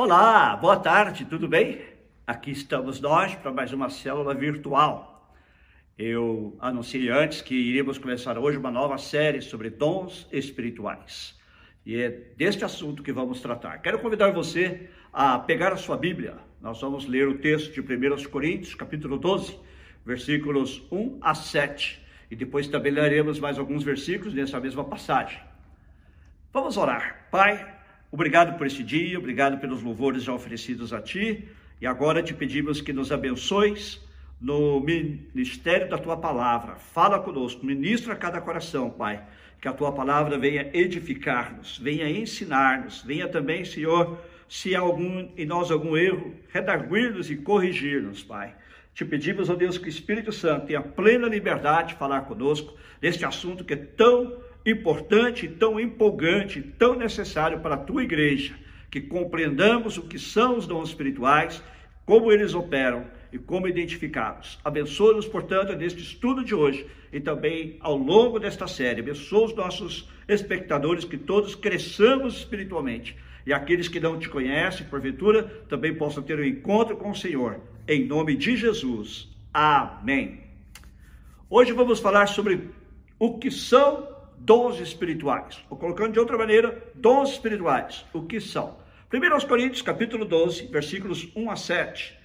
Olá, boa tarde, tudo bem? Aqui estamos nós para mais uma célula virtual. Eu anunciei antes que iríamos começar hoje uma nova série sobre dons espirituais. E é deste assunto que vamos tratar. Quero convidar você a pegar a sua Bíblia. Nós vamos ler o texto de 1 Coríntios, capítulo 12, versículos 1 a 7. E depois também leremos mais alguns versículos nessa mesma passagem. Vamos orar. Pai, Obrigado por esse dia, obrigado pelos louvores já oferecidos a Ti. E agora te pedimos que nos abençoes no ministério da Tua palavra. Fala conosco, ministra cada coração, Pai. Que a Tua palavra venha edificar-nos, venha ensinar-nos, venha também, Senhor, se há algum, em nós algum erro, redarguir-nos e corrigir-nos, Pai. Te pedimos, ó Deus, que o Espírito Santo tenha plena liberdade de falar conosco neste assunto que é tão importante, tão empolgante, tão necessário para a tua igreja, que compreendamos o que são os dons espirituais, como eles operam e como identificá-los. Abençoa-nos, portanto, neste estudo de hoje e também ao longo desta série. Abençoa os nossos espectadores, que todos cresçamos espiritualmente e aqueles que não te conhecem, porventura, também possam ter um encontro com o Senhor. Em nome de Jesus. Amém. Hoje vamos falar sobre o que são dons espirituais. Ou colocando de outra maneira, dons espirituais. O que são? 1 Coríntios, capítulo 12, versículos 1 a 7.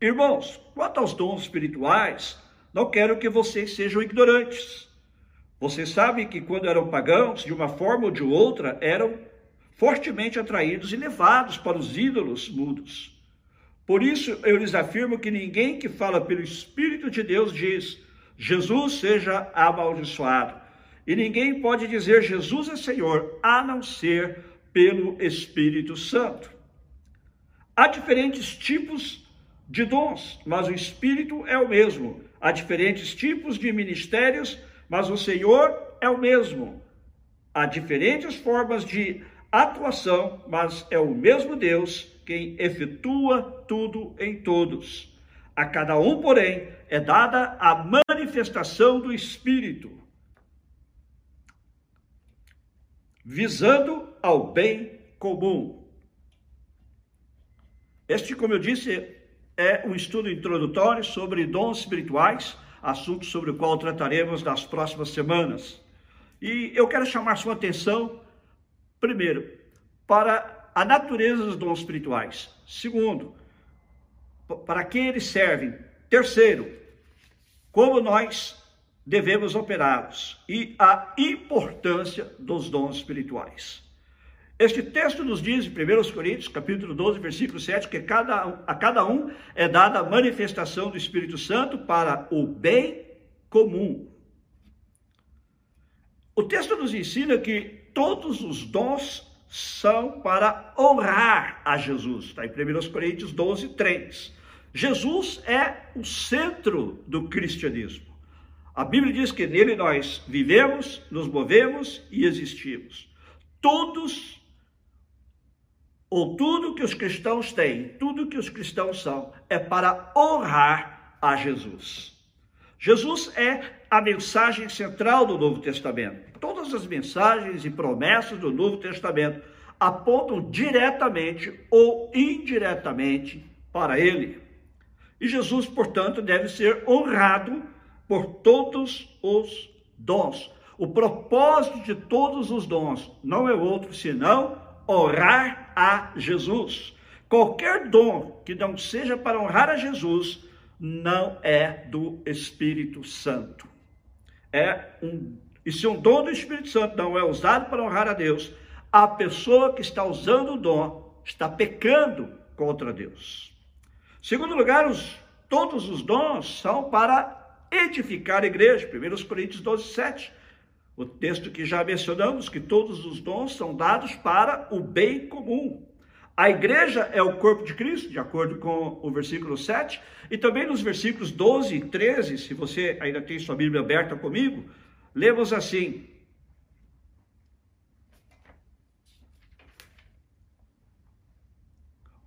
Irmãos, quanto aos dons espirituais, não quero que vocês sejam ignorantes. Vocês sabem que quando eram pagãos, de uma forma ou de outra, eram fortemente atraídos e levados para os ídolos mudos. Por isso eu lhes afirmo que ninguém que fala pelo Espírito de Deus diz: Jesus seja amaldiçoado. E ninguém pode dizer Jesus é Senhor a não ser pelo Espírito Santo. Há diferentes tipos de dons, mas o Espírito é o mesmo. Há diferentes tipos de ministérios, mas o Senhor é o mesmo. Há diferentes formas de atuação, mas é o mesmo Deus quem efetua tudo em todos. A cada um, porém, é dada a manifestação do Espírito. Visando ao bem comum. Este, como eu disse, é um estudo introdutório sobre dons espirituais, assunto sobre o qual trataremos nas próximas semanas. E eu quero chamar sua atenção, primeiro, para a natureza dos dons espirituais. Segundo, para que eles servem. Terceiro, como nós devemos operá-los e a importância dos dons espirituais. Este texto nos diz em 1 Coríntios, capítulo 12, versículo 7, que cada, a cada um é dada a manifestação do Espírito Santo para o bem comum. O texto nos ensina que todos os dons são para honrar a Jesus. Está em 1 Coríntios 12, 3. Jesus é o centro do cristianismo. A Bíblia diz que nele nós vivemos, nos movemos e existimos. Todos, ou tudo que os cristãos têm, tudo que os cristãos são, é para honrar a Jesus. Jesus é a mensagem central do Novo Testamento. Todas as mensagens e promessas do Novo Testamento apontam diretamente ou indiretamente para ele. E Jesus, portanto, deve ser honrado por todos os dons. O propósito de todos os dons não é outro senão honrar a Jesus. Qualquer dom que não seja para honrar a Jesus não é do Espírito Santo. É um e se um dom do Espírito Santo não é usado para honrar a Deus, a pessoa que está usando o dom está pecando contra Deus. Segundo lugar, os, todos os dons são para edificar a igreja. 1 Coríntios 12, 7. O texto que já mencionamos, que todos os dons são dados para o bem comum. A igreja é o corpo de Cristo, de acordo com o versículo 7, e também nos versículos 12 e 13, se você ainda tem sua Bíblia aberta comigo, lemos assim: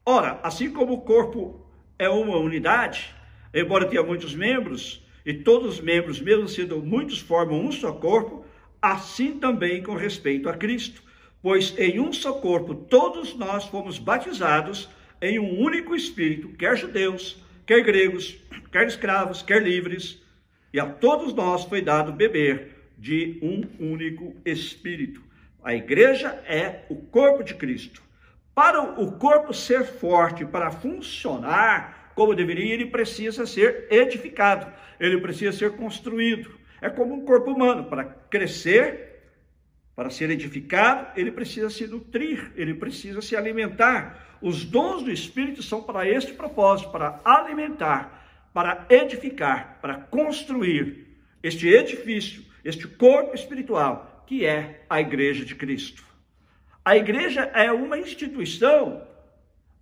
Ora, assim como o corpo é uma unidade, embora tenha muitos membros, e todos os membros, mesmo sendo muitos, formam um só corpo, assim também com respeito a Cristo. Pois em um só corpo todos nós fomos batizados em um único espírito, quer judeus, quer gregos, quer escravos, quer livres, e a todos nós foi dado beber de um único espírito. A igreja é o corpo de Cristo. Para o corpo ser forte, para funcionar como deveria, ele precisa ser edificado, ele precisa ser construído. É como um corpo humano, para crescer, para ser edificado, ele precisa se nutrir, ele precisa se alimentar. Os dons do Espírito são para este propósito, para alimentar, para edificar, para construir este edifício, este corpo espiritual, que é a Igreja de Cristo. A igreja é uma instituição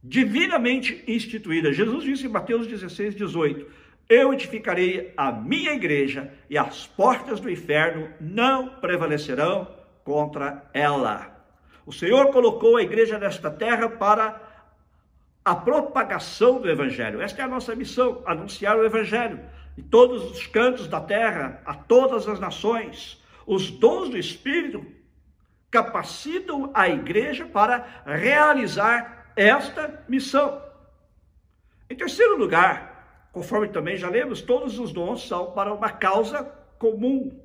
divinamente instituída. Jesus disse em Mateus 16, 18: Eu edificarei a minha igreja e as portas do inferno não prevalecerão contra ela. O Senhor colocou a igreja nesta terra para a propagação do Evangelho. Esta é a nossa missão: anunciar o Evangelho em todos os cantos da terra, a todas as nações. Os dons do Espírito capacitam a igreja para realizar esta missão. Em terceiro lugar, conforme também já lemos, todos os dons são para uma causa comum.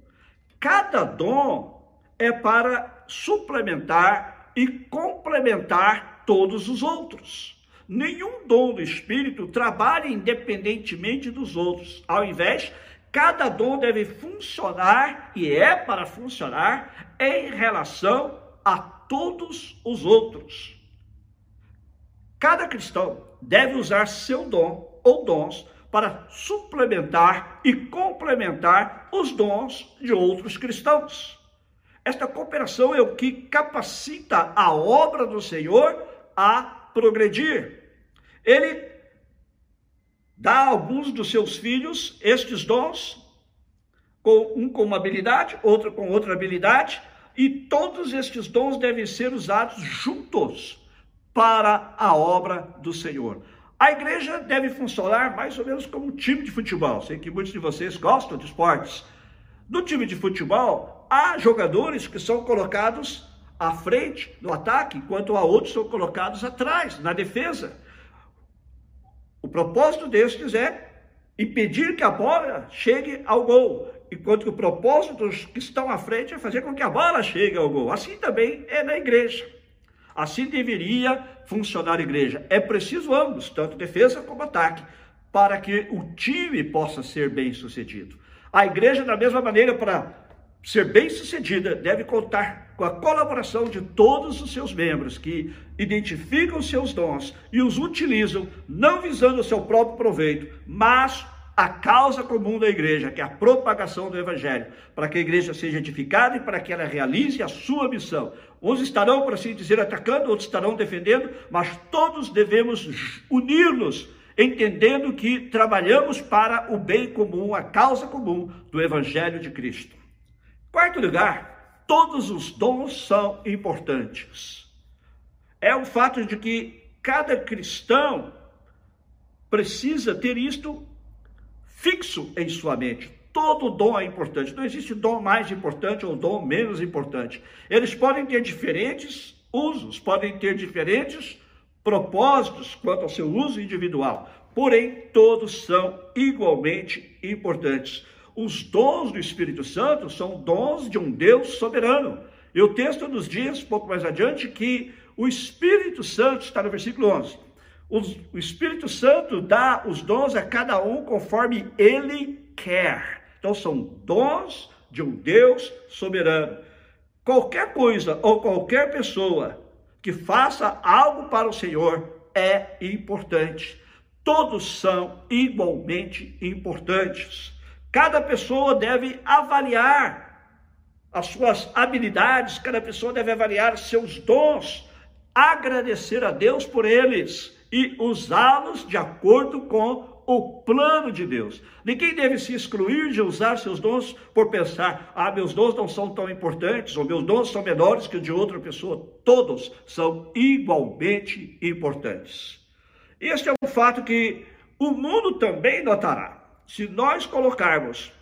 Cada dom é para suplementar e complementar todos os outros. Nenhum dom do Espírito trabalha independentemente dos outros. Ao invés, cada dom deve funcionar e é para funcionar em relação a todos os outros. Cada cristão deve usar seu dom ou dons para suplementar e complementar os dons de outros cristãos. Esta cooperação é o que capacita a obra do Senhor a progredir. Ele dá a alguns dos seus filhos estes dons, um com uma habilidade, outro com outra habilidade, e todos estes dons devem ser usados juntos para a obra do Senhor. A igreja deve funcionar mais ou menos como um time de futebol. Sei que muitos de vocês gostam de esportes. No time de futebol, há jogadores que são colocados à frente no ataque, enquanto há outros são colocados atrás, na defesa. O propósito destes é impedir que a bola chegue ao gol, enquanto que o propósito dos que estão à frente é fazer com que a bola chegue ao gol. Assim também é na igreja. Assim deveria funcionar a igreja. É preciso ambos, tanto defesa como ataque, para que o time possa ser bem sucedido. A igreja, da mesma maneira, para ser bem-sucedida deve contar com a colaboração de todos os seus membros que identificam seus dons e os utilizam não visando o seu próprio proveito, mas a causa comum da igreja, que é a propagação do evangelho, para que a igreja seja edificada e para que ela realize a sua missão. Uns estarão, por assim dizer, atacando, outros estarão defendendo, mas todos devemos unir-nos, entendendo que trabalhamos para o bem comum, a causa comum do evangelho de Cristo. Quarto lugar, todos os dons são importantes. É o fato de que cada cristão precisa ter isto fixo em sua mente. Todo dom é importante. Não existe dom mais importante ou dom menos importante. Eles podem ter diferentes usos, podem ter diferentes propósitos quanto ao seu uso individual. Porém, todos são igualmente importantes. Os dons do Espírito Santo são dons de um Deus soberano. E o texto nos diz, pouco mais adiante, que o Espírito Santo, está no versículo 11, o Espírito Santo dá os dons a cada um conforme ele quer. Então são dons de um Deus soberano. Qualquer coisa ou qualquer pessoa que faça algo para o Senhor é importante. Todos são igualmente importantes. Cada pessoa deve avaliar as suas habilidades, cada pessoa deve avaliar seus dons, agradecer a Deus por eles e usá-los de acordo com o plano de Deus. Ninguém deve se excluir de usar seus dons por pensar: ah, meus dons não são tão importantes, ou meus dons são menores que os de outra pessoa. Todos são igualmente importantes. Este é um fato que o mundo também notará se nós colocarmos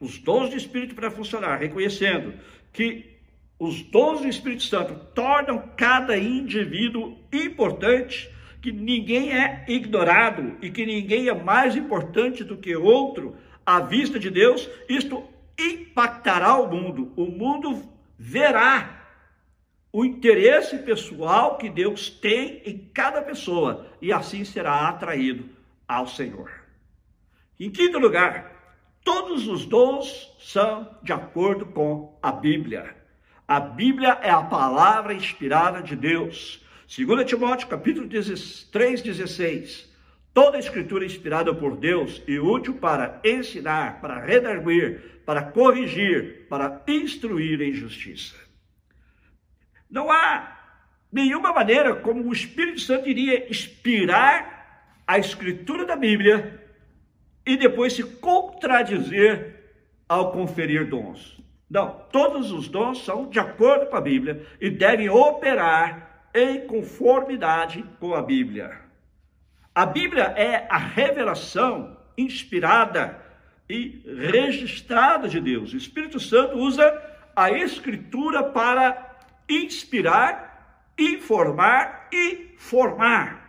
os dons de Espírito para funcionar, reconhecendo que os dons do Espírito Santo tornam cada indivíduo importante, que ninguém é ignorado e que ninguém é mais importante do que outro à vista de Deus, isto impactará o mundo. O mundo verá o interesse pessoal que Deus tem em cada pessoa e assim será atraído ao Senhor. Em quinto lugar, todos os dons são de acordo com a Bíblia. A Bíblia é a palavra inspirada de Deus. 2 Timóteo capítulo 3, 16. Toda a escritura é inspirada por Deus e útil para ensinar, para redarguir, para corrigir, para instruir em justiça. Não há nenhuma maneira como o Espírito Santo iria inspirar a escritura da Bíblia e depois se contradizer ao conferir dons. Não, todos os dons são de acordo com a Bíblia e devem operar em conformidade com a Bíblia. A Bíblia é a revelação inspirada e registrada de Deus. O Espírito Santo usa a Escritura para inspirar, informar e formar.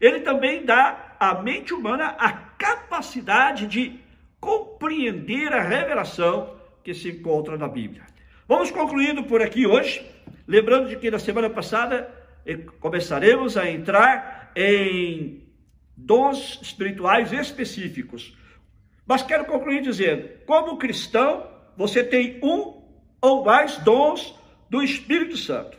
Ele também dá à mente humana a capacidade de compreender a revelação que se encontra na Bíblia. Vamos concluindo por aqui hoje, lembrando de que na semana passada eh, começaremos a entrar em dons espirituais específicos. Mas quero concluir dizendo: como cristão, você tem um ou mais dons do Espírito Santo.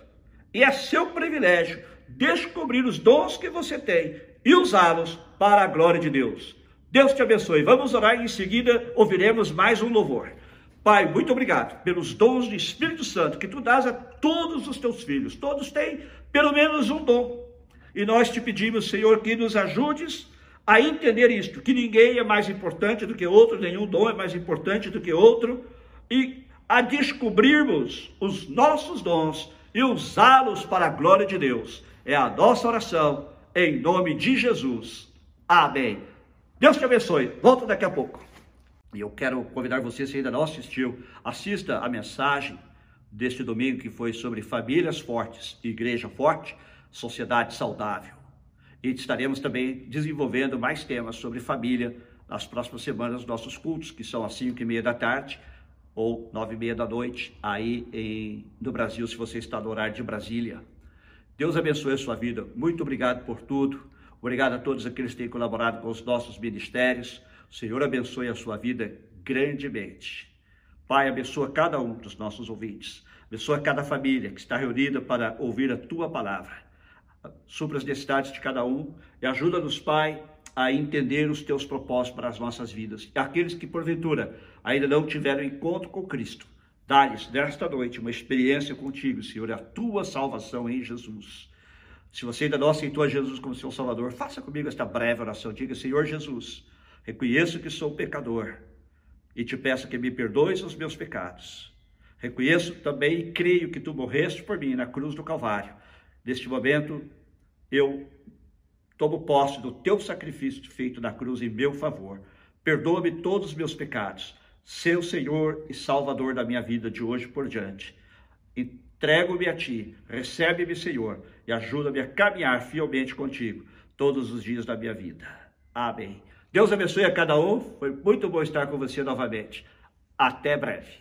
E é seu privilégio descobrir os dons que você tem e usá-los para a glória de Deus. Deus te abençoe. Vamos orar e em seguida ouviremos mais um louvor. Pai, muito obrigado pelos dons do Espírito Santo que tu dás a todos os teus filhos. Todos têm pelo menos um dom. E nós te pedimos, Senhor, que nos ajudes a entender isto, que ninguém é mais importante do que outro, nenhum dom é mais importante do que outro, e a descobrirmos os nossos dons e usá-los para a glória de Deus. É a nossa oração, em nome de Jesus. Amém. Deus te abençoe. Volto daqui a pouco. E eu quero convidar você, se ainda não assistiu, assista a mensagem deste domingo que foi sobre famílias fortes, igreja forte, sociedade saudável. E estaremos também desenvolvendo mais temas sobre família nas próximas semanas, nos nossos cultos, que são às 5 e meia da tarde ou nove e meia da noite, aí em, no Brasil, se você está no horário de Brasília. Deus abençoe a sua vida. Muito obrigado por tudo. Obrigado a todos aqueles que têm colaborado com os nossos ministérios. Senhor abençoe a sua vida grandemente. Pai, abençoa cada um dos nossos ouvintes. Abençoa cada família que está reunida para ouvir a tua palavra. Supra as necessidades de cada um e ajuda-nos, Pai, a entender os teus propósitos para as nossas vidas. E aqueles que, porventura, ainda não tiveram encontro com Cristo, dá-lhes nesta noite uma experiência contigo, Senhor, a tua salvação em Jesus. Se você ainda não aceitou a Jesus como seu Salvador, faça comigo esta breve oração. Diga, Senhor Jesus, reconheço que sou pecador e te peço que me perdoes os meus pecados. Reconheço também e creio que tu morreste por mim na cruz do Calvário. Neste momento, eu tomo posse do teu sacrifício feito na cruz em meu favor. Perdoa-me todos os meus pecados. Seu Senhor e Salvador da minha vida de hoje por diante. Entrego-me a ti, recebe-me, Senhor, e ajuda-me a caminhar fielmente contigo todos os dias da minha vida. Amém. Deus abençoe a cada um. Foi muito bom estar com você novamente. Até breve.